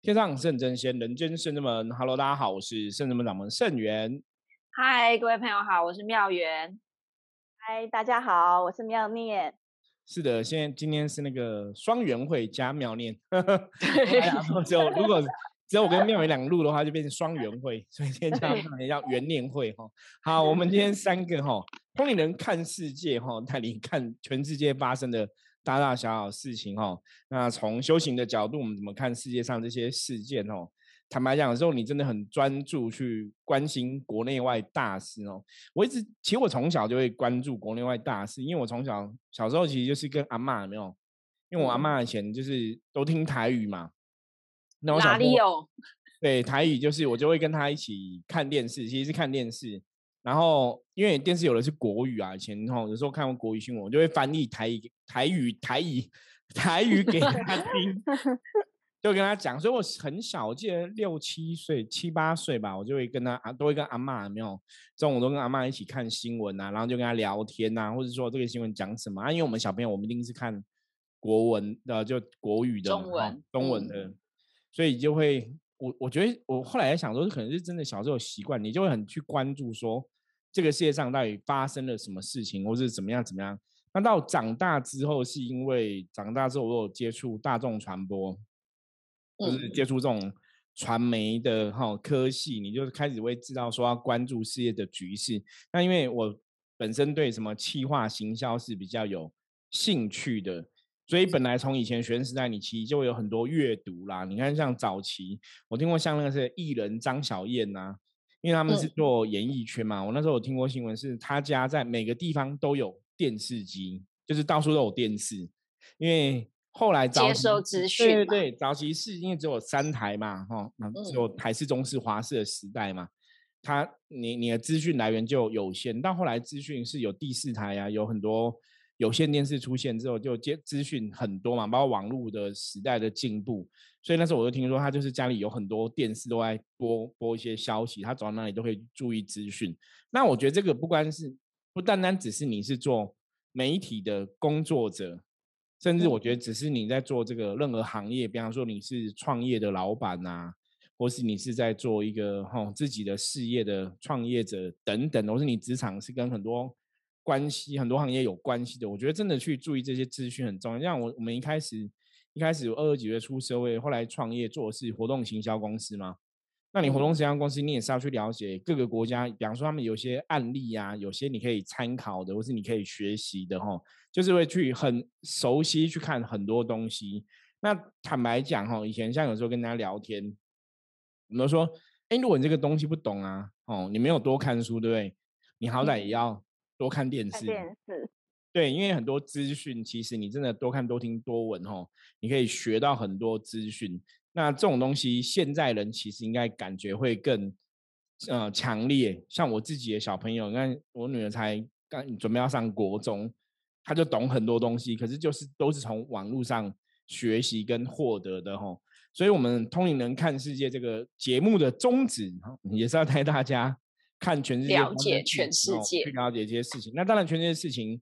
天上圣真仙，人间圣真门。Hello，大家好，我是圣真门掌门圣元。嗨，各位朋友好，我是妙元。嗨，大家好，我是妙念。是的，现在今天是那个双元会加妙念。对，只有如果只有我跟妙元两录的话，就变成双元会，所以今天叫叫元念会哈。好，我们今天三个哈，通灵人看世界哈，带你看全世界发生的。大大小小事情哦，那从修行的角度，我们怎么看世界上这些事件哦？坦白讲，有时候你真的很专注去关心国内外大事哦。我一直其实我从小就会关注国内外大事，因为我从小小时候其实就是跟阿妈没有，因为我阿妈以前就是都听台语嘛。哪里有？对，台语就是我就会跟他一起看电视，其实是看电视。然后，因为电视有的是国语啊，以前哈有时候看过国语新闻，我就会翻译台语、台语、台语、台语给他听，就跟他讲。所以我很小，我记得六七岁、七八岁吧，我就会跟他啊，都会跟阿妈没有中午都跟阿妈一起看新闻啊，然后就跟他聊天呐，或者说这个新闻讲什么啊？因为我们小朋友，我们一定是看国文的，就国语的中文中文的，所以就会我我觉得我后来在想说，可能是真的小时候习惯，你就会很去关注说。这个世界上到底发生了什么事情，或是怎么样怎么样？那到长大之后，是因为长大之后我有接触大众传播，就是接触这种传媒的哈科系，你就开始会知道说要关注世界的局势。那因为我本身对什么气化行销是比较有兴趣的，所以本来从以前学生时代，你其实就有很多阅读啦。你看像早期，我听过像那个是艺人张小燕呐。因为他们是做演艺圈嘛，我那时候有听过新闻，是他家在每个地方都有电视机，就是到处都有电视。因为后来接收资讯，对对对，早期是因为只有三台嘛，哈，只有台式、中式、华式的时代嘛，他你你的资讯来源就有限。到后来资讯是有第四台啊，有很多有线电视出现之后，就接资讯很多嘛，包括网络的时代的进步。所以那时候我就听说，他就是家里有很多电视都在播播一些消息，他走到哪里都可以注意资讯。那我觉得这个不光是不单单只是你是做媒体的工作者，甚至我觉得只是你在做这个任何行业，比方说你是创业的老板呐，或是你是在做一个哈自己的事业的创业者等等，或是你职场是跟很多关系很多行业有关系的，我觉得真的去注意这些资讯很重要。像我我们一开始。一开始有二十几岁出社会，后来创业做的是活动行销公司嘛？那你活动行销公司，你也是要去了解各个国家，比方说他们有些案例啊，有些你可以参考的，或是你可以学习的哈，就是会去很熟悉去看很多东西。那坦白讲哈，以前像有时候跟大家聊天，我们都说，哎，如果你这个东西不懂啊，哦，你没有多看书，对不对？你好歹也要多看电视。电视。对，因为很多资讯，其实你真的多看、多听、多闻，吼，你可以学到很多资讯。那这种东西，现在人其实应该感觉会更，呃，强烈。像我自己的小朋友，你看我女儿才刚准备要上国中，她就懂很多东西，可是就是都是从网络上学习跟获得的，吼。所以，我们通灵人看世界这个节目的宗旨，也是要带大家看全世界，了解全世界，去了解这些事情。那当然，全世界事情。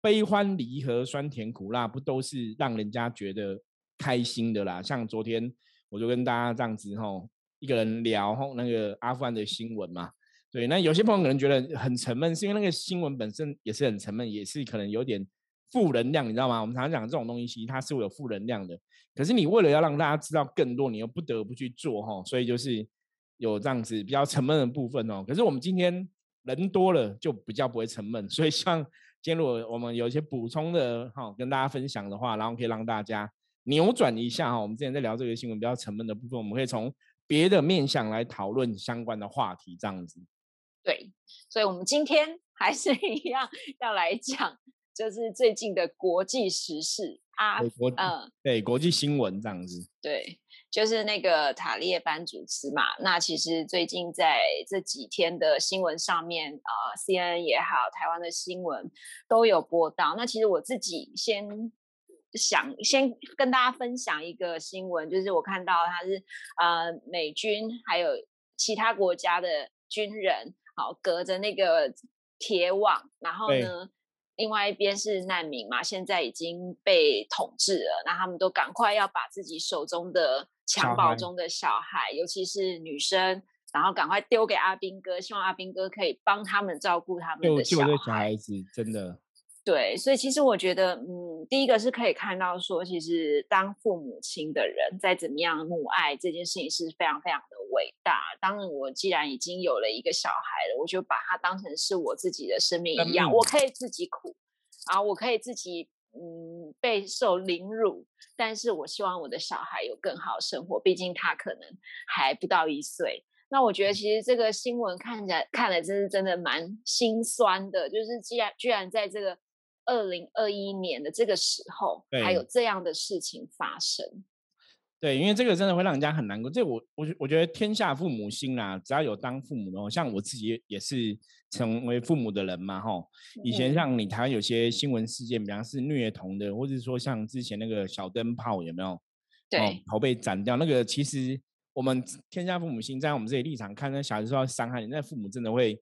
悲欢离合，酸甜苦辣，不都是让人家觉得开心的啦？像昨天我就跟大家这样子吼，一个人聊吼那个阿富汗的新闻嘛。对，那有些朋友可能觉得很沉闷，是因为那个新闻本身也是很沉闷，也是可能有点负能量，你知道吗？我们常常讲这种东西，它是有负能量的。可是你为了要让大家知道更多，你又不得不去做哈，所以就是有这样子比较沉闷的部分哦。可是我们今天人多了，就比较不会沉闷，所以像。今天如果我们有一些补充的哈，跟大家分享的话，然后可以让大家扭转一下哈。我们之前在聊这个新闻比较沉闷的部分，我们可以从别的面向来讨论相关的话题，这样子。对，所以我们今天 还是一样要来讲，就是最近的国际时事啊，嗯，对，国际新闻这样子。对。就是那个塔利班主持嘛，那其实最近在这几天的新闻上面，呃，CNN 也好，台湾的新闻都有播到。那其实我自己先想先跟大家分享一个新闻，就是我看到他是呃美军还有其他国家的军人，好隔着那个铁网，然后呢。另外一边是难民嘛，现在已经被统治了，那他们都赶快要把自己手中的襁褓中的小孩，尤其是女生，然后赶快丢给阿兵哥，希望阿兵哥可以帮他们照顾他们的小孩子，真的。对，所以其实我觉得，嗯，第一个是可以看到说，其实当父母亲的人在怎么样母爱这件事情是非常非常的伟大。当我既然已经有了一个小孩了，我就把它当成是我自己的生命一样，我可以自己苦，然后我可以自己嗯备受凌辱，但是我希望我的小孩有更好的生活，毕竟他可能还不到一岁。那我觉得其实这个新闻看起来看了真是真的蛮心酸的，就是既然居然在这个。二零二一年的这个时候，还有这样的事情发生。对，因为这个真的会让人家很难过。这我我我觉得天下父母心啦，只要有当父母的，像我自己也是成为父母的人嘛，吼。以前像你台湾有些新闻事件，比方是虐童的，或者说像之前那个小灯泡有没有？对，头被斩掉那个，其实我们天下父母心，在我们这里立场看，那小孩受到伤害，你那父母真的会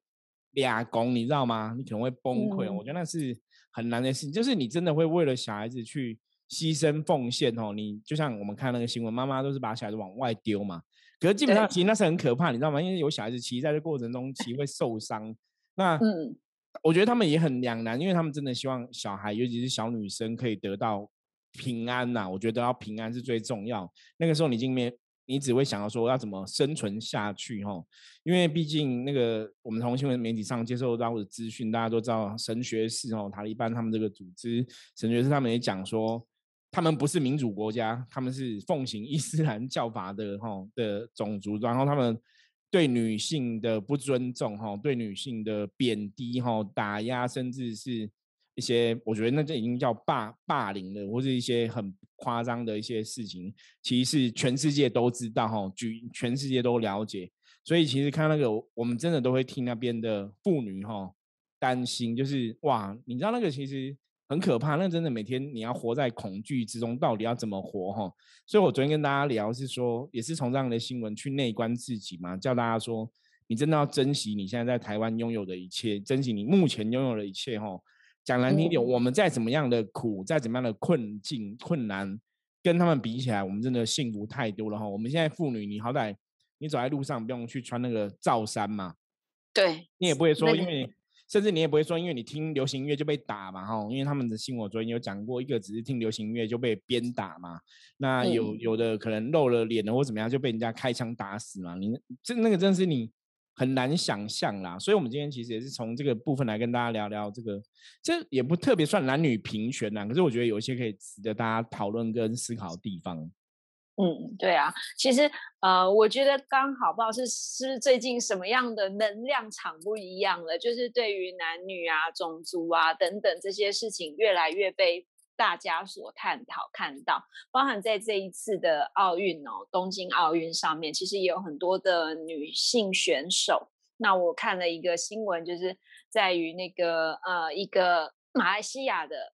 俩公，你知道吗？你可能会崩溃。我觉得那是。很难的事情，就是你真的会为了小孩子去牺牲奉献哦。你就像我们看那个新闻，妈妈都是把小孩子往外丢嘛。可是基本上其实那是很可怕，你知道吗？因为有小孩子其实在这过程中其实会受伤。那嗯，我觉得他们也很两难，因为他们真的希望小孩，尤其是小女生可以得到平安呐。我觉得要平安是最重要。那个时候你经面。你只会想到说要怎么生存下去哈，因为毕竟那个我们从新闻媒体上接受到的资讯，大家都知道神学士哦，塔利班他们这个组织，神学士他们也讲说，他们不是民主国家，他们是奉行伊斯兰教法的哈的种族，然后他们对女性的不尊重哈，对女性的贬低哈，打压，甚至是。一些我觉得那就已经叫霸霸凌了，或是一些很夸张的一些事情，其实全世界都知道哈，举全世界都了解，所以其实看那个，我们真的都会替那边的妇女哈担心，就是哇，你知道那个其实很可怕，那真的每天你要活在恐惧之中，到底要怎么活哈？所以我昨天跟大家聊是说，也是从这样的新闻去内观自己嘛，叫大家说，你真的要珍惜你现在在台湾拥有的一切，珍惜你目前拥有的一切哈。讲难听点，我们再怎么样的苦，再怎么样的困境、困难，跟他们比起来，我们真的幸福太多了哈。我们现在妇女，你好歹你走在路上不用去穿那个罩衫嘛，对你也不会说，因为甚至你也不会说，因为你听流行音乐就被打嘛哈。因为他们的新闻昨天有讲过，一个只是听流行音乐就被鞭打嘛，那有有的可能露了脸了或怎么样就被人家开枪打死嘛。你这那个真是你。很难想象啦，所以，我们今天其实也是从这个部分来跟大家聊聊这个，这也不特别算男女平权呐，可是我觉得有一些可以值得大家讨论跟思考的地方。嗯，对啊，其实呃，我觉得刚好不知道是是最近什么样的能量场不一样了，就是对于男女啊、种族啊等等这些事情，越来越被。大家所探讨看到，包含在这一次的奥运哦，东京奥运上面，其实也有很多的女性选手。那我看了一个新闻，就是在于那个呃，一个马来西亚的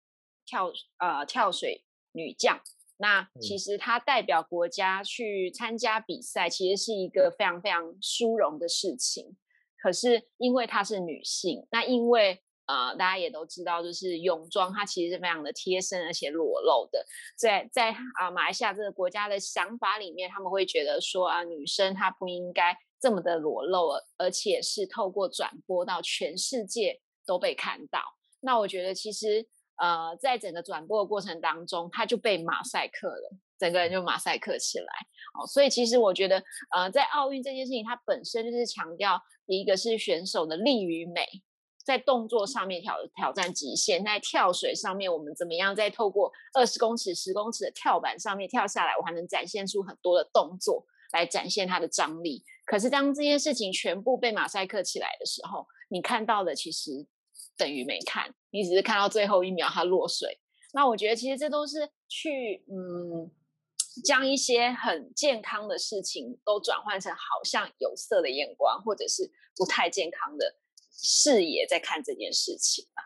跳呃跳水女将。那其实她代表国家去参加比赛，其实是一个非常非常殊荣的事情。可是因为她是女性，那因为呃，大家也都知道，就是泳装它其实是非常的贴身而且裸露的。在在啊马来西亚这个国家的想法里面，他们会觉得说啊，女生她不应该这么的裸露，而且是透过转播到全世界都被看到。那我觉得其实呃，在整个转播的过程当中，他就被马赛克了，整个人就马赛克起来。哦，所以其实我觉得呃，在奥运这件事情，它本身就是强调一个是选手的力与美。在动作上面挑挑战极限，在跳水上面，我们怎么样在透过二十公尺、十公尺的跳板上面跳下来，我还能展现出很多的动作来展现它的张力。可是当这件事情全部被马赛克起来的时候，你看到的其实等于没看，你只是看到最后一秒它落水。那我觉得其实这都是去嗯，将一些很健康的事情都转换成好像有色的眼光，或者是不太健康的。视野在看这件事情啊，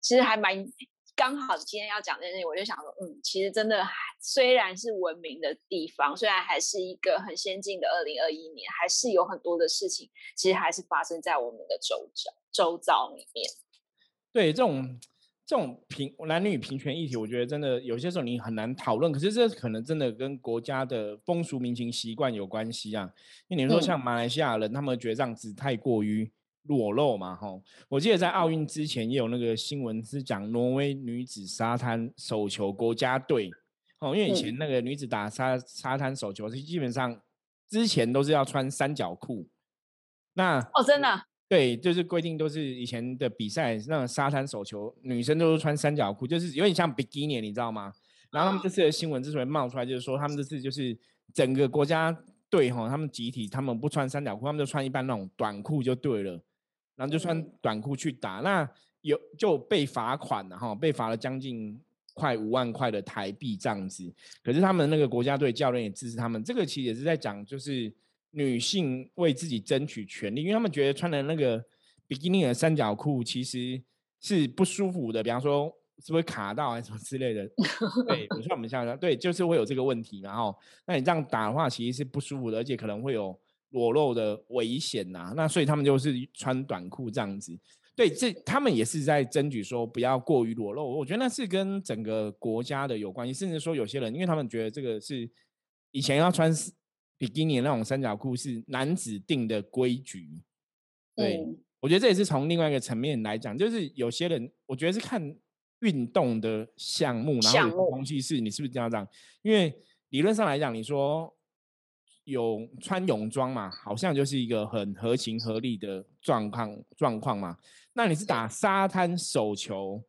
其实还蛮刚好。今天要讲这件事情，我就想说，嗯，其实真的虽然是文明的地方，虽然还是一个很先进的二零二一年，还是有很多的事情，其实还是发生在我们的周遭周遭里面。对，这种这种平男女平权议题，我觉得真的有些时候你很难讨论。可是这可能真的跟国家的风俗民情习惯有关系啊。因为你说像马来西亚人，他们觉得这样子太过于裸露嘛，哈。我记得在奥运之前也有那个新闻是讲挪威女子沙滩手球国家队，哦，因为以前那个女子打沙沙滩手球是基本上之前都是要穿三角裤。那哦，真的。对，就是规定都是以前的比赛，那种沙滩手球，女生都是穿三角裤，就是有点像比基尼，你知道吗？然后他们这次的新闻之所以冒出来，就是说他们这次就是整个国家队哈，他们集体他们不穿三角裤，他们就穿一般那种短裤就对了，然后就穿短裤去打，那有就被罚款了哈，被罚了将近快五万块的台币这样子。可是他们那个国家队教练也支持他们，这个其实也是在讲就是。女性为自己争取权利，因为他们觉得穿的那个比基尼的三角裤其实是不舒服的，比方说是不是卡到还是什么之类的。对，比如说我们像对，就是会有这个问题。然后，那你这样打的话，其实是不舒服的，而且可能会有裸露的危险呐。那所以他们就是穿短裤这样子。对，这他们也是在争取说不要过于裸露。我觉得那是跟整个国家的有关系，甚至说有些人，因为他们觉得这个是以前要穿。比基尼那种三角裤是男子定的规矩，对我觉得这也是从另外一个层面来讲，就是有些人我觉得是看运动的项目，然后东西是你是不是这样这样？因为理论上来讲，你说有穿泳装嘛，好像就是一个很合情合理的状况状况嘛。那你是打沙滩手球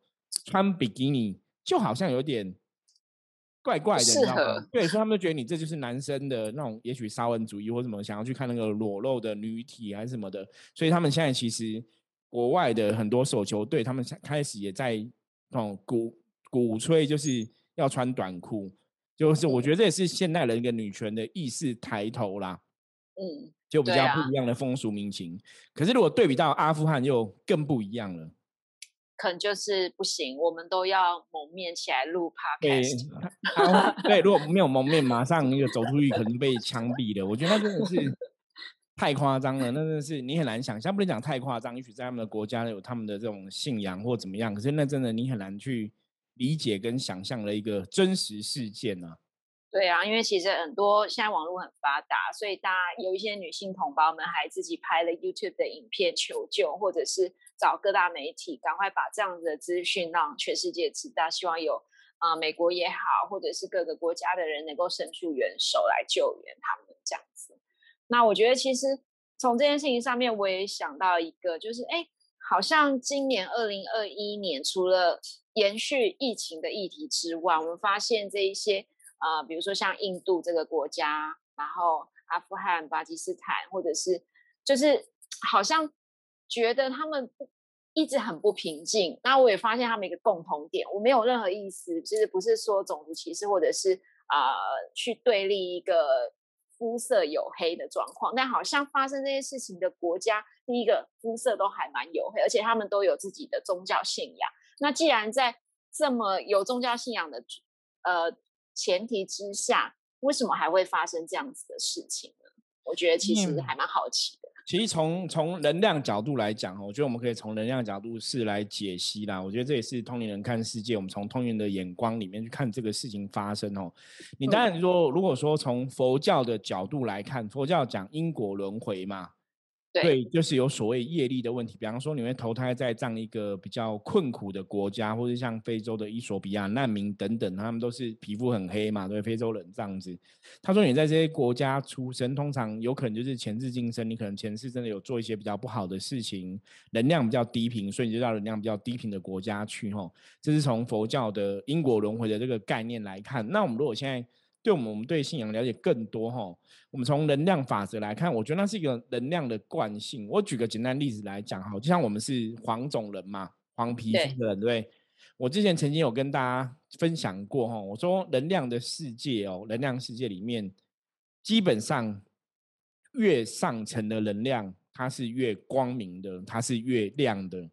穿比基尼，就好像有点。怪怪的，你知道吗？对，所以他们就觉得你这就是男生的那种，也许沙文主义或什么，想要去看那个裸露的女体还是什么的。所以他们现在其实国外的很多手球队，他们开始也在哦鼓鼓吹，就是要穿短裤。就是我觉得这也是现代人一个女权的意识抬头啦。嗯，就比较不一样的风俗民情。可是如果对比到阿富汗，又更不一样了。可能就是不行，我们都要蒙面起来录 podcast。对，如果没有蒙面，马 上那个走出去可能被枪毙了。我觉得那真的是 太夸张了，那真的是你很难想象。不能讲太夸张，也许在他们的国家有他们的这种信仰或怎么样，可是那真的你很难去理解跟想象的一个真实事件呢。对啊，因为其实很多现在网络很发达，所以大家有一些女性同胞们还自己拍了 YouTube 的影片求救，或者是。找各大媒体，赶快把这样子的资讯让全世界知道。希望有啊，美国也好，或者是各个国家的人能够伸出援手来救援他们这样子。那我觉得，其实从这件事情上面，我也想到一个，就是哎，好像今年二零二一年，除了延续疫情的议题之外，我们发现这一些啊，比如说像印度这个国家，然后阿富汗、巴基斯坦，或者是就是好像。觉得他们一直很不平静，那我也发现他们一个共同点，我没有任何意思，其实不是说种族歧视或者是啊去对立一个肤色黝黑的状况，但好像发生这些事情的国家，第一个肤色都还蛮黝黑，而且他们都有自己的宗教信仰。那既然在这么有宗教信仰的呃前提之下，为什么还会发生这样子的事情呢？我觉得其实还蛮好奇的。其实从从能量角度来讲，我觉得我们可以从能量角度是来解析啦。我觉得这也是通灵人看世界，我们从通灵的眼光里面去看这个事情发生哦。你当然说，如果说从佛教的角度来看，佛教讲因果轮回嘛。对，就是有所谓业力的问题。比方说，你会投胎在这样一个比较困苦的国家，或者像非洲的伊索比亚难民等等，他们都是皮肤很黑嘛，对，非洲人这样子。他说，你在这些国家出生，通常有可能就是前世今生，你可能前世真的有做一些比较不好的事情，能量比较低频，所以你就到能量比较低频的国家去。吼，这是从佛教的因果轮回的这个概念来看。那我们如果现在对我们，我们对信仰了解更多哈。我们从能量法则来看，我觉得那是一个能量的惯性。我举个简单例子来讲哈，就像我们是黄种人嘛，黄皮肤的人，对。我之前曾经有跟大家分享过哈，我说能量的世界哦，能量世界里面，基本上越上层的能量，它是越光明的，它是越亮的，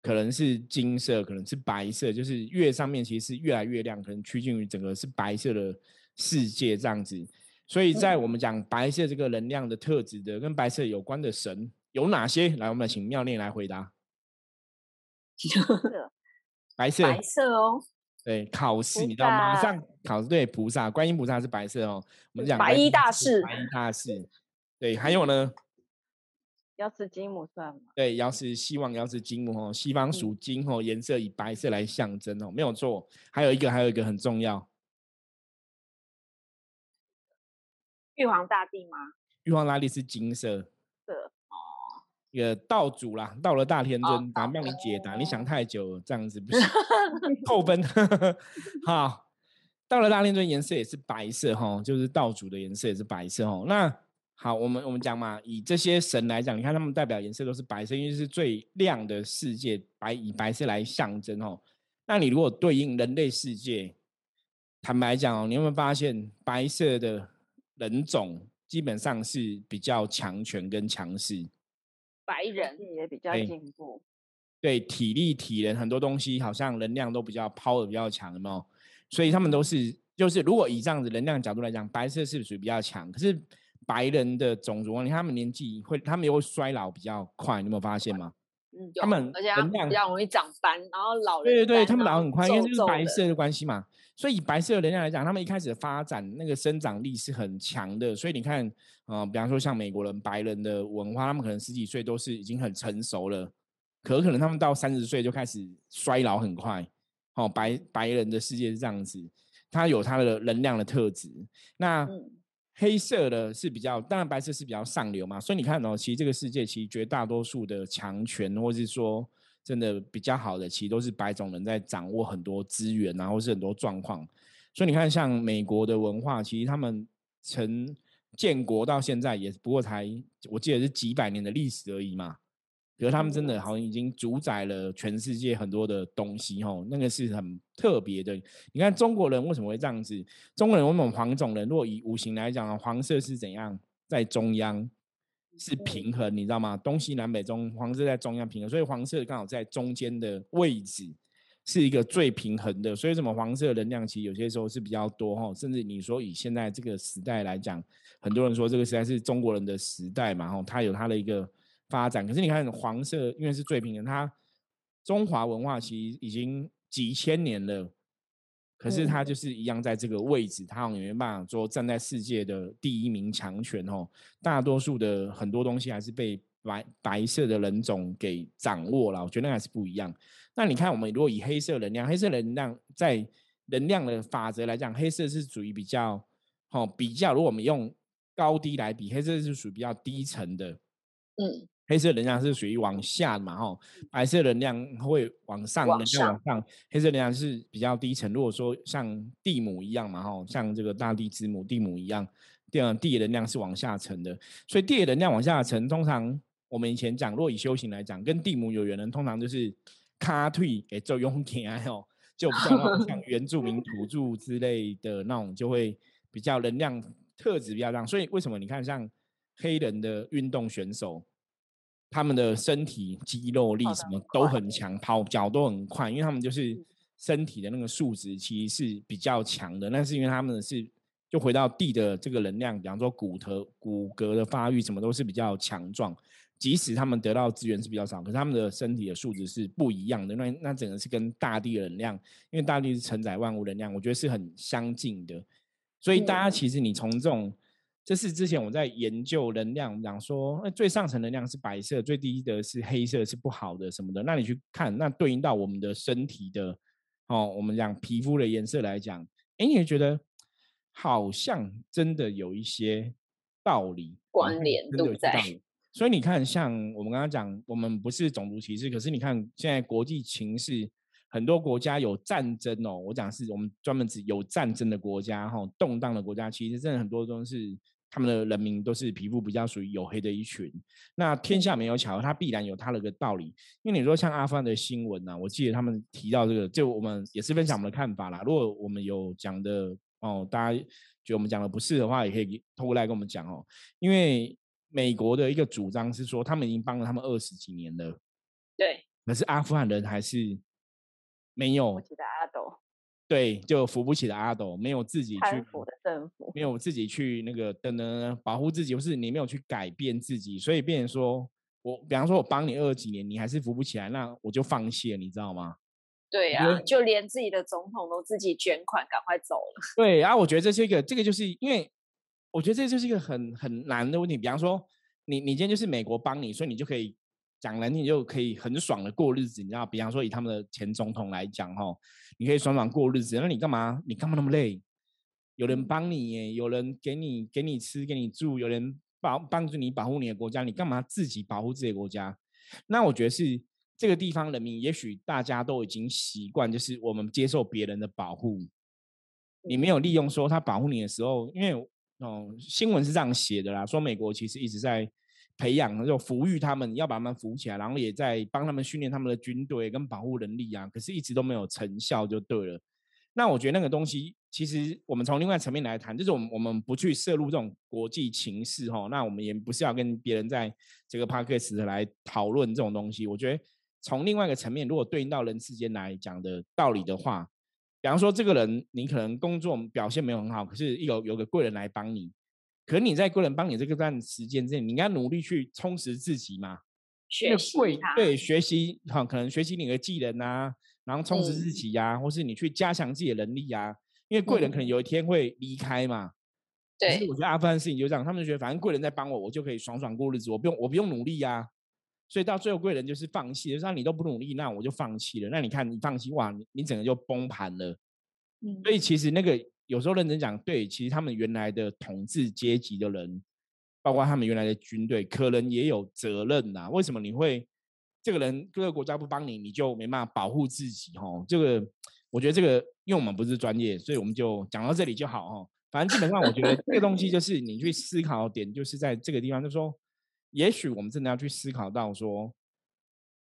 可能是金色，可能是白色，就是越上面其实是越来越亮，可能趋近于整个是白色的。世界这样子，所以在我们讲白色这个能量的特质的跟白色有关的神有哪些？来，我们请妙念来回答。白色，白色哦。对，考试你知道，马上考试。对，菩萨，观音菩萨是白色哦。我们讲白衣大士，白衣大士。对，还有呢？要是金木算吗？对，要是希望要是金木哦，西方属金哦，颜色以白色来象征哦，没有错。还有一个，还有一个很重要，玉皇大帝吗？玉皇大帝是金色。一个道主啦，到了大天尊，咱帮你解答。你想太久，这样子不 行，扣分。好，到了大天尊，颜色也是白色哈，就是道主的颜色也是白色哦。那好，我们我们讲嘛，以这些神来讲，你看他们代表颜色都是白色，因为是最亮的世界，白以白色来象征哦。那你如果对应人类世界，坦白讲哦，你有没有发现白色的人种基本上是比较强权跟强势？白人也比较进步，对体力、体能很多东西，好像能量都比较抛的比较强，有没有？所以他们都是，就是如果以这样子能量角度来讲，白色是属于比较强。可是白人的种族，你看他们年纪会，他们又会衰老比较快，你有没有发现吗？嗯，他们而且比较容易长斑，然后老对对对，他们老很快，因为是白色的关系嘛。所以以白色的能量来讲，他们一开始的发展那个生长力是很强的。所以你看，啊，比方说像美国人白人的文化，他们可能十几岁都是已经很成熟了，可可能他们到三十岁就开始衰老很快。哦，白白人的世界是这样子，他有他的能量的特质。那黑色的是比较，当然白色是比较上流嘛。所以你看哦，其实这个世界其实绝大多数的强权，或是说。真的比较好的，其实都是白种人在掌握很多资源，然后是很多状况。所以你看，像美国的文化，其实他们从建国到现在，也不过才我记得是几百年的历史而已嘛。比如他们真的好像已经主宰了全世界很多的东西，吼，那个是很特别的。你看中国人为什么会这样子？中国人我们黄种人，如果以五行来讲，黄色是怎样在中央？是平衡，你知道吗？东西南北中，黄色在中央平衡，所以黄色刚好在中间的位置是一个最平衡的。所以什么黄色能量其实有些时候是比较多哈，甚至你说以现在这个时代来讲，很多人说这个时代是中国人的时代嘛，哈，它有它的一个发展。可是你看黄色，因为是最平衡，它中华文化其实已经几千年了。可是它就是一样在这个位置，它好像没办法说站在世界的第一名强权哦。大多数的很多东西还是被白白色的人种给掌握了，我觉得那还是不一样。那你看，我们如果以黑色能量，黑色能量在能量的法则来讲，黑色是属于比较哦比较，如果我们用高低来比，黑色是属于比较低层的，嗯。黑色能量是属于往下的嘛，吼，白色能量会往上，能量往上。黑色能量是比较低层。如果说像地母一样嘛，吼，像这个大地之母地母一样，地地能量是往下沉的。所以地能量往下沉，通常我们以前讲，若以修行来讲，跟地母有缘人，通常就是卡退给做用田啊，吼，就比较像原住民土著之类的那种，就会比较能量特质比较亮。所以为什么你看像黑人的运动选手？他们的身体肌肉力什么都很强，跑脚都很快，因为他们就是身体的那个素质其实是比较强的。那是因为他们是就回到地的这个能量，比方说骨头、骨骼的发育什么都是比较强壮。即使他们得到资源是比较少，可是他们的身体的素质是不一样的。那那整个是跟大地的能量，因为大地是承载万物能量，我觉得是很相近的。所以大家其实你从这种。这是之前我在研究能量，讲说，那最上层能量是白色，最低的是黑色，是不好的什么的。那你去看，那对应到我们的身体的，哦，我们讲皮肤的颜色来讲，哎，你会觉得好像真的有一些道理关联度在。所以你看，像我们刚刚讲，我们不是种族歧视，可是你看现在国际情势，很多国家有战争哦。我讲是我们专门指有战争的国家，哈，动荡的国家，其实真的很多都是。他们的人民都是皮肤比较属于黝黑的一群，那天下没有巧合，它必然有它的个道理。因为你说像阿富汗的新闻呐，我记得他们提到这个，就我们也是分享我们的看法啦。如果我们有讲的哦，大家觉得我们讲的不是的话，也可以透过来跟我们讲哦。因为美国的一个主张是说，他们已经帮了他们二十几年了，对，可是阿富汗人还是没有。对，就扶不起的阿斗，没有自己去的政府，没 有自己去那个等等保护自己，或是你没有去改变自己，所以变成说我，比方说我帮你二十几年，你还是扶不起来，那我就放弃了，你知道吗？对呀，就连自己的总统都自己捐款赶快走了。对啊，我觉得这是一个，这个就是因为我觉得这就是一个很很难的问题。比方说，你你今天就是美国帮你，所以你就可以讲难听，就可以很爽的过日子。你知道，比方说以他们的前总统来讲，哈，你可以爽爽过日子。那你干嘛？你干嘛那么累？有人帮你耶，有人给你给你吃，给你住，有人保帮助你保护你的国家，你干嘛自己保护自己的国家？那我觉得是这个地方人民，也许大家都已经习惯，就是我们接受别人的保护。你没有利用说他保护你的时候，因为哦，新闻是这样写的啦，说美国其实一直在培养，就抚育他们，要把他们扶起来，然后也在帮他们训练他们的军队跟保护能力啊，可是一直都没有成效，就对了。那我觉得那个东西，其实我们从另外层面来谈，就是我们我们不去涉入这种国际情势哈，那我们也不是要跟别人在这个 p a c k a g e 来讨论这种东西。我觉得从另外一个层面，如果对应到人世间来讲的道理的话，比方说这个人你可能工作表现没有很好，可是有有个贵人来帮你，可你在贵人帮你这个段时间之内，你应该努力去充实自己嘛，学习对学习哈，可能学习你的技能啊。然后充实自己呀，或是你去加强自己的能力呀，因为贵人可能有一天会离开嘛。对。我觉得阿富汗事情就这样，他们就觉得反正贵人在帮我，我就可以爽爽过日子，我不用我不用努力呀。所以到最后贵人就是放弃，就说你都不努力，那我就放弃了。那你看你放弃哇，你你整个就崩盘了。嗯。所以其实那个有时候认真讲，对，其实他们原来的统治阶级的人，包括他们原来的军队，可能也有责任呐。为什么你会？这个人各个国家不帮你，你就没办法保护自己哈。这个我觉得这个，因为我们不是专业，所以我们就讲到这里就好哈。反正基本上，我觉得这个东西就 是你去思考点，就是在这个地方，就是说，也许我们真的要去思考到说，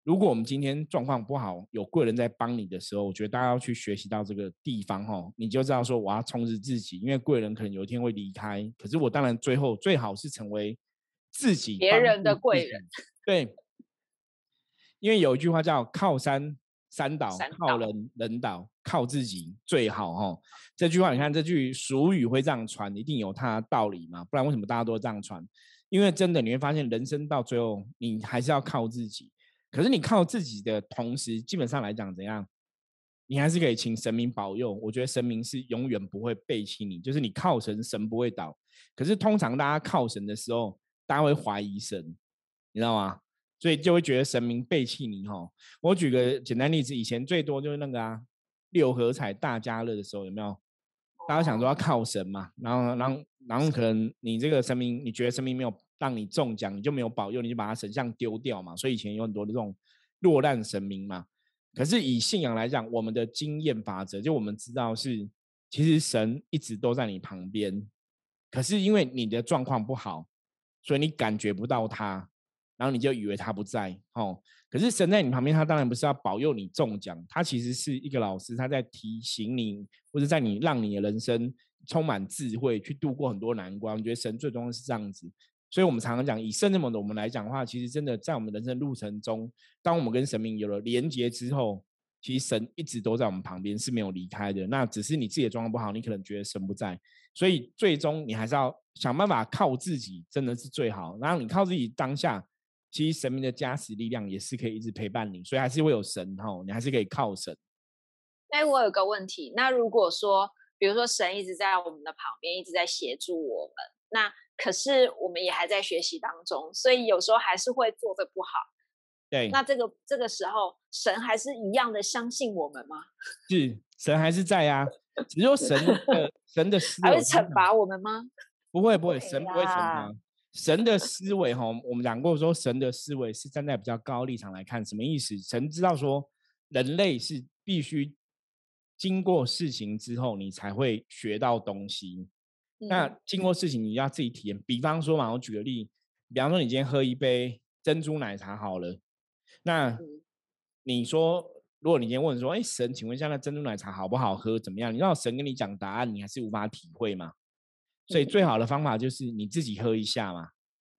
如果我们今天状况不好，有贵人在帮你的时候，我觉得大家要去学习到这个地方哈，你就知道说我要充实自己，因为贵人可能有一天会离开，可是我当然最后最好是成为自己别人的贵人，对。因为有一句话叫“靠山山倒，靠人人倒，靠自己最好”哈。这句话你看，这句俗语会这样传，一定有它的道理嘛？不然为什么大家都这样传？因为真的你会发现，人生到最后，你还是要靠自己。可是你靠自己的同时，基本上来讲怎样，你还是可以请神明保佑。我觉得神明是永远不会背弃你，就是你靠神，神不会倒。可是通常大家靠神的时候，大家会怀疑神，你知道吗？所以就会觉得神明背弃你哈。我举个简单例子，以前最多就是那个啊，六合彩大家乐的时候有没有？大家想说要靠神嘛，然后然后然后可能你这个神明，你觉得神明没有让你中奖，你就没有保佑，你就把他神像丢掉嘛。所以以前有很多的这种落难神明嘛。可是以信仰来讲，我们的经验法则，就我们知道是，其实神一直都在你旁边，可是因为你的状况不好，所以你感觉不到他。然后你就以为他不在，哦，可是神在你旁边，他当然不是要保佑你中奖，他其实是一个老师，他在提醒你，或者在你让你的人生充满智慧，去度过很多难关。我觉得神最终是这样子，所以我们常常讲，以圣人们的我们来讲的话，其实真的在我们人生路程中，当我们跟神明有了连结之后，其实神一直都在我们旁边，是没有离开的。那只是你自己的状况不好，你可能觉得神不在，所以最终你还是要想办法靠自己，真的是最好。然后你靠自己当下。其实神明的加持力量也是可以一直陪伴你，所以还是会有神哈，你还是可以靠神。哎，我有个问题，那如果说，比如说神一直在我们的旁边，一直在协助我们，那可是我们也还在学习当中，所以有时候还是会做的不好。对，那这个这个时候，神还是一样的相信我们吗？是，神还是在啊，只是说神的 神的还会惩罚我们吗？不 会不会，神不会惩罚。神的思维哈，我们讲过说，神的思维是站在比较高立场来看，什么意思？神知道说，人类是必须经过事情之后，你才会学到东西。那经过事情，你要自己体验。比方说嘛，我举个例，比方说你今天喝一杯珍珠奶茶好了，那你说，如果你今天问说，哎，神，请问一下，那珍珠奶茶好不好喝？怎么样？你让神跟你讲答案，你还是无法体会嘛？所以最好的方法就是你自己喝一下嘛，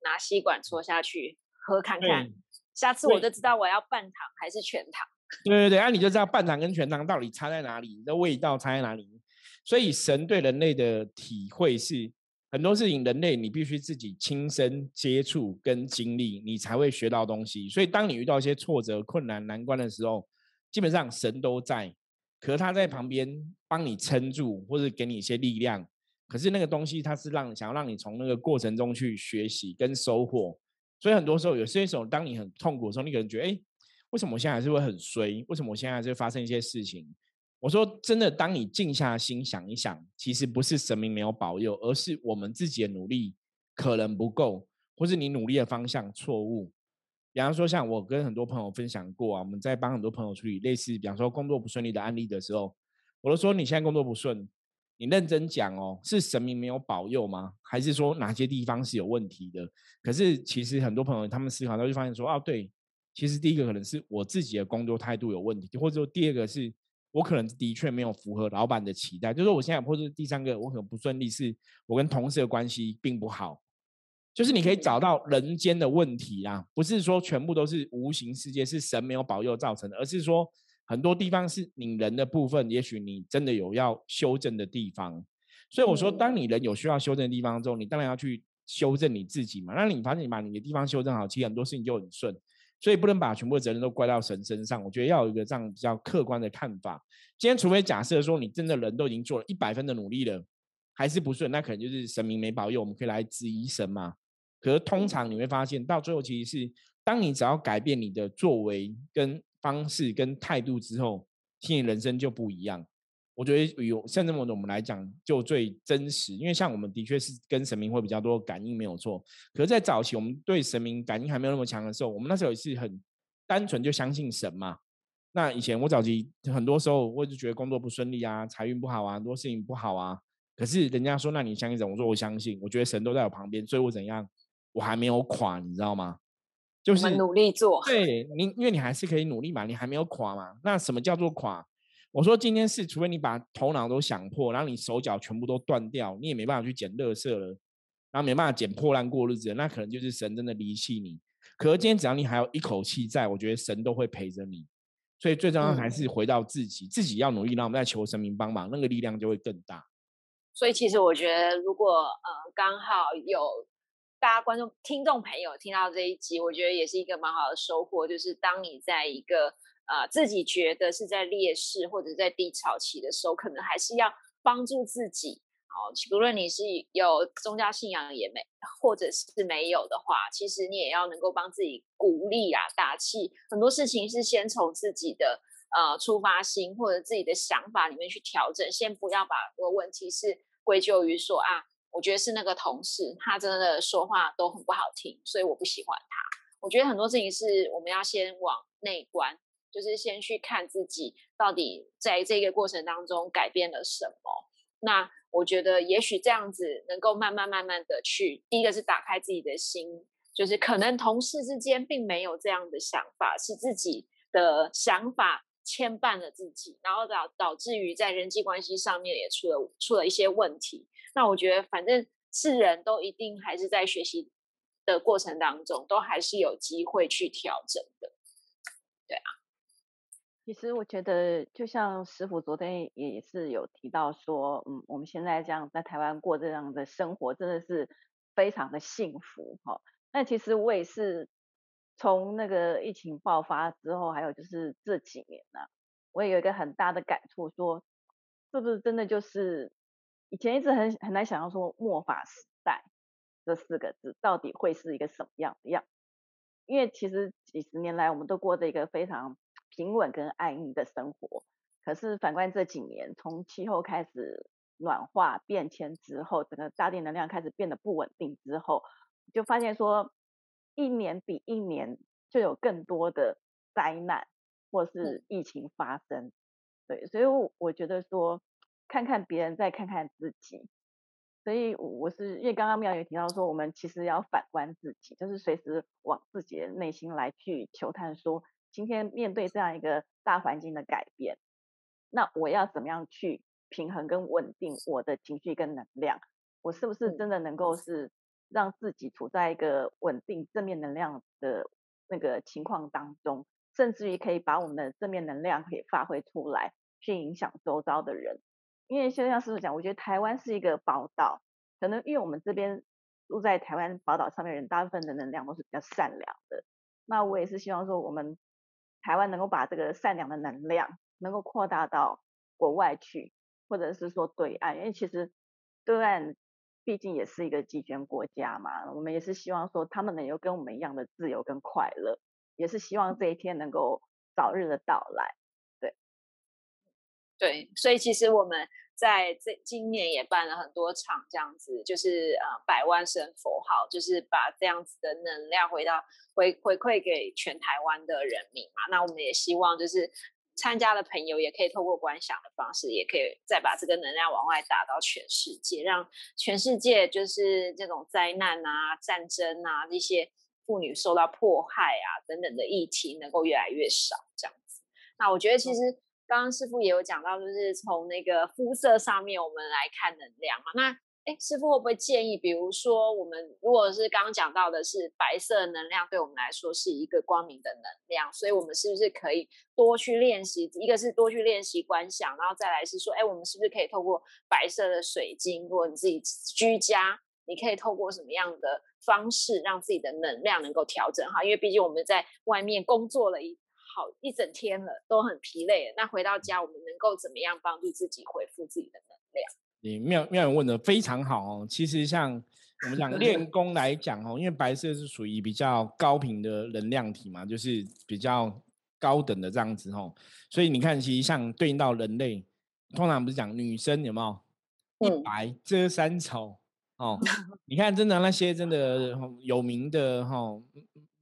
拿吸管戳下去喝看看，下次我就知道我要半糖还是全糖。对对对，那你就知道半糖跟全糖到底差在哪里，的味道差在哪里。所以神对人类的体会是很多事情，人类你必须自己亲身接触跟经历，你才会学到东西。所以当你遇到一些挫折、困难、难关的时候，基本上神都在，可是他在旁边帮你撑住，或者给你一些力量。可是那个东西，它是让想要让你从那个过程中去学习跟收获。所以很多时候，有些时候，当你很痛苦的时候，你可能觉得，哎，为什么我现在还是会很衰？为什么我现在还是会发生一些事情？我说真的，当你静下心想一想，其实不是神明没有保佑，而是我们自己的努力可能不够，或是你努力的方向错误。比方说，像我跟很多朋友分享过啊，我们在帮很多朋友处理类似，比方说工作不顺利的案例的时候，我都说你现在工作不顺，你认真讲哦，是神明没有保佑吗？还是说哪些地方是有问题的？可是其实很多朋友他们思考，到就发现说，哦，对，其实第一个可能是我自己的工作态度有问题，或者说第二个是我可能的确没有符合老板的期待，就是我现在或者第三个我可能不顺利，是我跟同事的关系并不好。就是你可以找到人间的问题啊，不是说全部都是无形世界是神没有保佑造成的，而是说很多地方是你人的部分，也许你真的有要修正的地方。所以我说，当你人有需要修正的地方之后，你当然要去修正你自己嘛。那你发现你把你的地方修正好，其实很多事情就很顺。所以不能把全部的责任都怪到神身上。我觉得要有一个这样比较客观的看法。今天除非假设说你真的人都已经做了一百分的努力了，还是不顺，那可能就是神明没保佑，我们可以来质疑神嘛。可是通常你会发现，到最后其实是，当你只要改变你的作为、跟方式、跟态度之后，其实人生就不一样。我觉得有像这么的我们来讲，就最真实。因为像我们的确是跟神明会比较多感应，没有错。可是，在早期我们对神明感应还没有那么强的时候，我们那时候也是很单纯就相信神嘛。那以前我早期很多时候，我就觉得工作不顺利啊，财运不好啊，很多事情不好啊。可是人家说，那你相信神？我说我相信，我觉得神都在我旁边，所以我怎样？我还没有垮，你知道吗？就是努力做。对你，因为你还是可以努力嘛，你还没有垮嘛。那什么叫做垮？我说今天是，除非你把头脑都想破，然后你手脚全部都断掉，你也没办法去捡垃圾了，然后没办法捡破烂过日子，那可能就是神真的离弃你。可是今天只要你还有一口气在，我觉得神都会陪着你。所以最重要还是回到自己，自己要努力，然后我们再求神明帮忙，那个力量就会更大。所以其实我觉得，如果呃刚好有。大家观众、听众朋友听到这一集，我觉得也是一个蛮好的收获。就是当你在一个呃自己觉得是在劣势或者在低潮期的时候，可能还是要帮助自己。哦，不论你是有宗教信仰也没，或者是没有的话，其实你也要能够帮自己鼓励啊、打气。很多事情是先从自己的呃出发心或者自己的想法里面去调整，先不要把个问题是归咎于说啊。我觉得是那个同事，他真的说话都很不好听，所以我不喜欢他。我觉得很多事情是我们要先往内观，就是先去看自己到底在这个过程当中改变了什么。那我觉得也许这样子能够慢慢慢慢的去，第一个是打开自己的心，就是可能同事之间并没有这样的想法，是自己的想法牵绊了自己，然后导导致于在人际关系上面也出了出了一些问题。那我觉得，反正是人都一定还是在学习的过程当中，都还是有机会去调整的。对啊，其实我觉得，就像师傅昨天也是有提到说，嗯，我们现在这样在台湾过这样的生活，真的是非常的幸福哈。那其实我也是从那个疫情爆发之后，还有就是这几年呢，我也有一个很大的感触，说是不是真的就是。以前一直很很难想象说末法时代这四个字到底会是一个什么样的样，因为其实几十年来我们都过着一个非常平稳跟安逸的生活，可是反观这几年，从气候开始暖化变迁之后，整个大地能量开始变得不稳定之后，就发现说一年比一年就有更多的灾难或是疫情发生，对，所以我觉得说。看看别人，再看看自己，所以我是因为刚刚妙也提到说，我们其实要反观自己，就是随时往自己的内心来去求探，说今天面对这样一个大环境的改变，那我要怎么样去平衡跟稳定我的情绪跟能量？我是不是真的能够是让自己处在一个稳定正面能量的那个情况当中，甚至于可以把我们的正面能量可以发挥出来，去影响周遭的人？因为就像师傅讲，我觉得台湾是一个宝岛，可能因为我们这边住在台湾宝岛上面人，大部分的能量都是比较善良的。那我也是希望说，我们台湾能够把这个善良的能量能够扩大到国外去，或者是说对岸，因为其实对岸毕竟也是一个集权国家嘛，我们也是希望说他们能有跟我们一样的自由跟快乐，也是希望这一天能够早日的到来。对，所以其实我们。在这今年也办了很多场，这样子就是呃百万声佛号，就是把这样子的能量回到回回馈给全台湾的人民嘛。那我们也希望就是参加的朋友也可以透过观想的方式，也可以再把这个能量往外打到全世界，让全世界就是这种灾难啊、战争啊这些妇女受到迫害啊等等的议题能够越来越少这样子。那我觉得其实。刚刚师傅也有讲到，就是从那个肤色上面我们来看能量嘛。那哎，师傅会不会建议，比如说我们如果是刚刚讲到的是白色能量，对我们来说是一个光明的能量，所以我们是不是可以多去练习？一个是多去练习观想，然后再来是说，哎，我们是不是可以透过白色的水晶，如果你自己居家，你可以透过什么样的方式让自己的能量能够调整好？因为毕竟我们在外面工作了一。好一整天了，都很疲累。那回到家，我们能够怎么样帮助自己恢复自己的能量？你妙妙人问的非常好哦。其实像我们讲 练功来讲哦，因为白色是属于比较高频的能量体嘛，就是比较高等的这样子哦。所以你看，其实像对应到人类，通常不是讲女生有没有一白遮三丑哦？你看，真的那些真的有名的哈，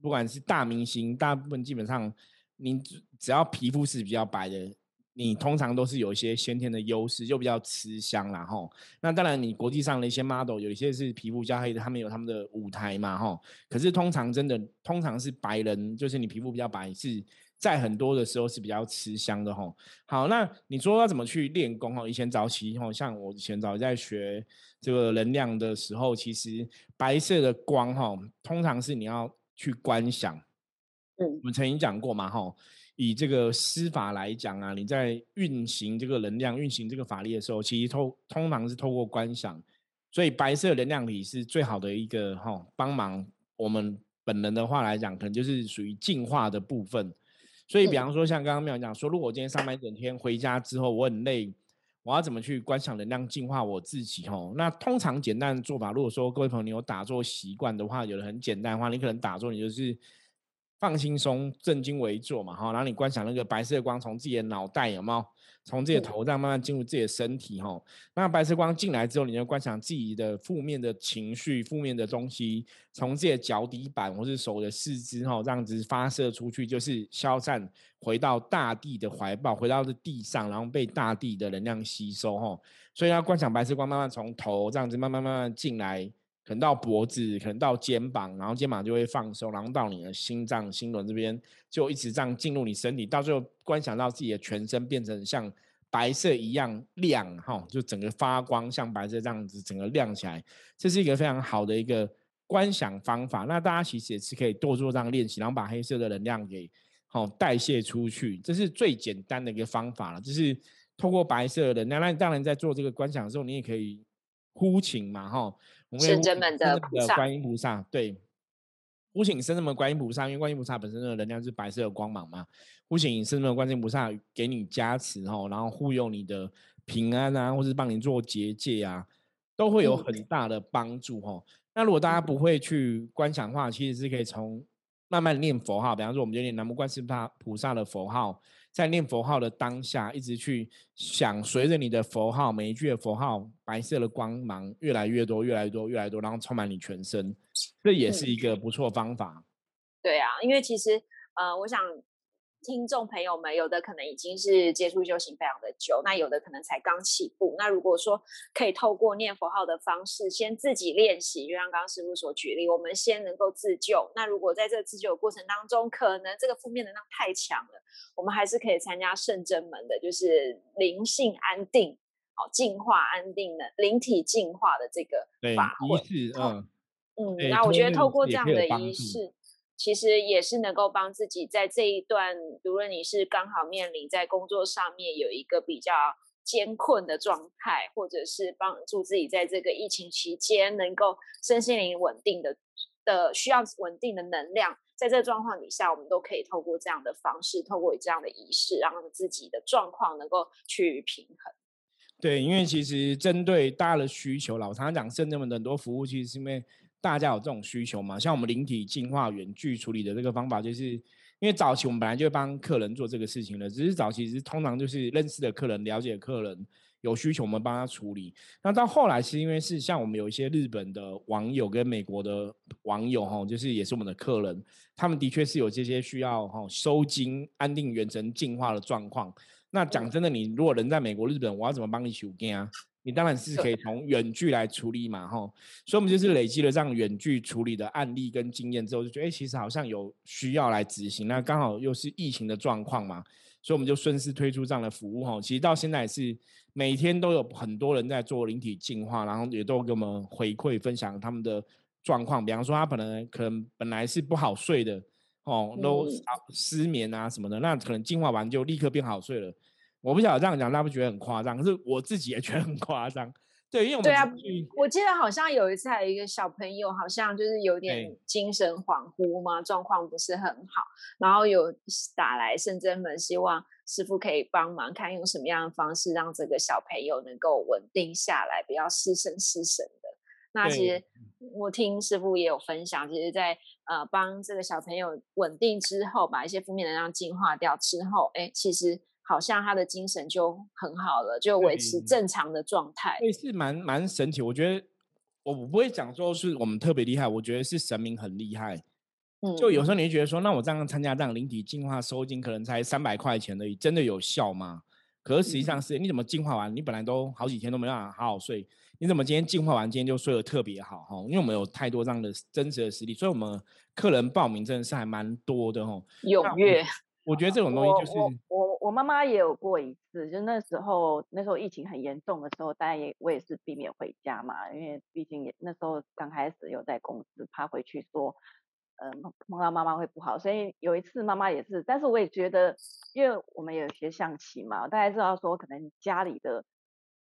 不管是大明星，大部分基本上。你只要皮肤是比较白的，你通常都是有一些先天的优势，就比较吃香啦吼。那当然，你国际上的一些 model 有一些是皮肤较黑的，他们有他们的舞台嘛吼。可是通常真的，通常是白人，就是你皮肤比较白，是在很多的时候是比较吃香的吼。好，那你说要怎么去练功哈？以前早期吼，像我以前早在学这个能量的时候，其实白色的光吼，通常是你要去观想。我们曾经讲过嘛，哈，以这个施法来讲啊，你在运行这个能量、运行这个法力的时候，其实透通常是透过观想，所以白色能量体是最好的一个哈，帮忙我们本人的话来讲，可能就是属于净化的部分。所以，比方说像刚刚妙讲说，如果我今天上班一整天回家之后我很累，我要怎么去观想能量净化我自己？哈，那通常简单的做法，如果说各位朋友你有打坐习惯的话，有的很简单的话，你可能打坐你就是。放轻松，正襟危坐嘛，哈，然后你观想那个白色光从自己的脑袋有没有，从自己的头上慢慢进入自己的身体，哈，那白色光进来之后，你就观想自己的负面的情绪、负面的东西，从自己的脚底板或是手的四肢，哈，这样子发射出去，就是消散回到大地的怀抱，回到这地上，然后被大地的能量吸收，哈，所以要观想白色光慢慢从头这样子慢慢慢慢进来。可能到脖子，可能到肩膀，然后肩膀就会放松，然后到你的心脏、心轮这边，就一直这样进入你身体，到最后观想到自己的全身变成像白色一样亮，哈，就整个发光，像白色这样子，整个亮起来，这是一个非常好的一个观想方法。那大家其实也是可以多做这样练习，然后把黑色的能量给好代谢出去，这是最简单的一个方法了。就是透过白色的能量，那当然在做这个观想的时候，你也可以呼请嘛，哈。圣真门的观音菩萨，对，呼请圣真门观音菩萨，因为观音菩萨本身的能量是白色的光芒嘛，呼请圣真门观音菩萨给你加持吼，然后护佑你的平安啊，或是帮你做结界啊，都会有很大的帮助吼。那如果大家不会去观想的话，其实是可以从慢慢念佛号，比方说我们就念南无观世音菩萨的佛号。在念佛号的当下，一直去想，随着你的佛号每一句的佛号，白色的光芒越来越多，越来越多，越来越多，然后充满你全身，这也是一个不错方法。对啊，因为其实呃，我想。听众朋友们，有的可能已经是接触修行非常的久，那有的可能才刚起步。那如果说可以透过念佛号的方式，先自己练习，就像刚刚师傅所举例，我们先能够自救。那如果在这个自救的过程当中，可能这个负面能量太强了，我们还是可以参加圣真门的，就是灵性安定、好净化安定的灵体净化的这个法会。嗯嗯，那我觉得透过这样的仪式。其实也是能够帮自己在这一段，无论你是刚好面临在工作上面有一个比较艰困的状态，或者是帮助自己在这个疫情期间能够身心灵稳定的的需要稳定的能量，在这个状况底下，我们都可以透过这样的方式，透过这样的仪式，让自己的状况能够去平衡。对，因为其实针对大家的需求，老常常讲，圣人们很多服务，其实是因为大家有这种需求吗。像我们灵体净化远距处理的这个方法，就是因为早期我们本来就帮客人做这个事情了，只是早期是通常就是认识的客人、了解的客人有需求，我们帮他处理。那到后来是因为是像我们有一些日本的网友跟美国的网友哈，就是也是我们的客人，他们的确是有这些需要哈收精、安定元神、净化的状况。那讲真的，你如果人在美国、日本，我要怎么帮你修根啊？你当然是可以从远距来处理嘛，吼。所以，我们就是累积了这样远距处理的案例跟经验之后，就觉得，哎，其实好像有需要来执行。那刚好又是疫情的状况嘛，所以我们就顺势推出这样的服务，吼。其实到现在是每天都有很多人在做灵体净化，然后也都给我们回馈分享他们的状况。比方说，他本来可能本来是不好睡的。哦，都失眠啊什么的，那可能进化完就立刻变好睡了。我不晓得这样讲，大家不觉得很夸张？可是我自己也觉得很夸张。对，因为我们对啊，我记得好像有一次还有一个小朋友，好像就是有点精神恍惚嘛，状况不是很好，然后有打来圣真门，希望师傅可以帮忙，看用什么样的方式让这个小朋友能够稳定下来，不要失神失神的。那其实我听师傅也有分享，其实，在呃帮这个小朋友稳定之后，把一些负面能量净化掉之后，哎，其实好像他的精神就很好了，就维持正常的状态。也是蛮蛮神奇。我觉得我不会讲说是我们特别厉害，我觉得是神明很厉害。嗯，就有时候你会觉得说，那我这样参加这样灵体净化收金，可能才三百块钱而已，真的有效吗？可是实际上是，你怎么净化完？你本来都好几天都没办法好好睡。你怎么今天净化完，今天就睡得特别好哈？因为我们有太多这样的真实的实例，所以我们客人报名真的是还蛮多的哈。踊跃，我觉得这种东西就是我我妈妈也有过一次，就那时候那时候疫情很严重的时候，当然也我也是避免回家嘛，因为毕竟也那时候刚开始有在公司，怕回去说，呃碰到妈妈会不好，所以有一次妈妈也是，但是我也觉得，因为我们也有学象棋嘛，大家知道说可能家里的。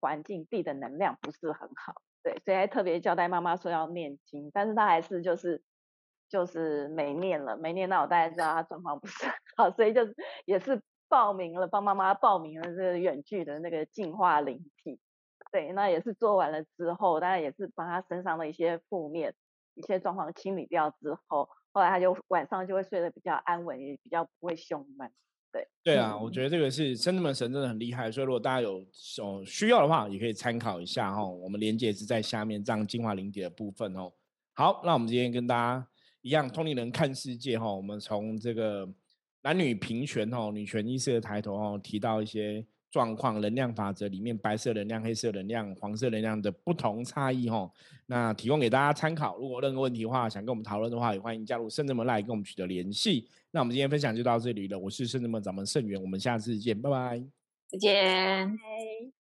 环境地的能量不是很好，对，所以还特别交代妈妈说要念经，但是她还是就是就是没念了，没念到，大家知道他状况不是很好，所以就也是报名了，帮妈妈报名了这个远距的那个净化灵体，对，那也是做完了之后，当然也是把他身上的一些负面一些状况清理掉之后，后来他就晚上就会睡得比较安稳，也比较不会胸闷。对对啊，我觉得这个是真的门神真的很厉害，所以如果大家有有需要的话，也可以参考一下哈。我们连接是在下面这样净化灵体的部分哦。好，那我们今天跟大家一样，通灵人看世界哈。我们从这个男女平权哦，女权意识的抬头哦，提到一些。状况能量法则里面白色能量、黑色能量、黄色能量的不同差异哈，那提供给大家参考。如果任何问题的话，想跟我们讨论的话，也欢迎加入圣智门来跟我们取得联系。那我们今天分享就到这里了，我是圣智门掌门圣元，我们下次见，拜拜，再见。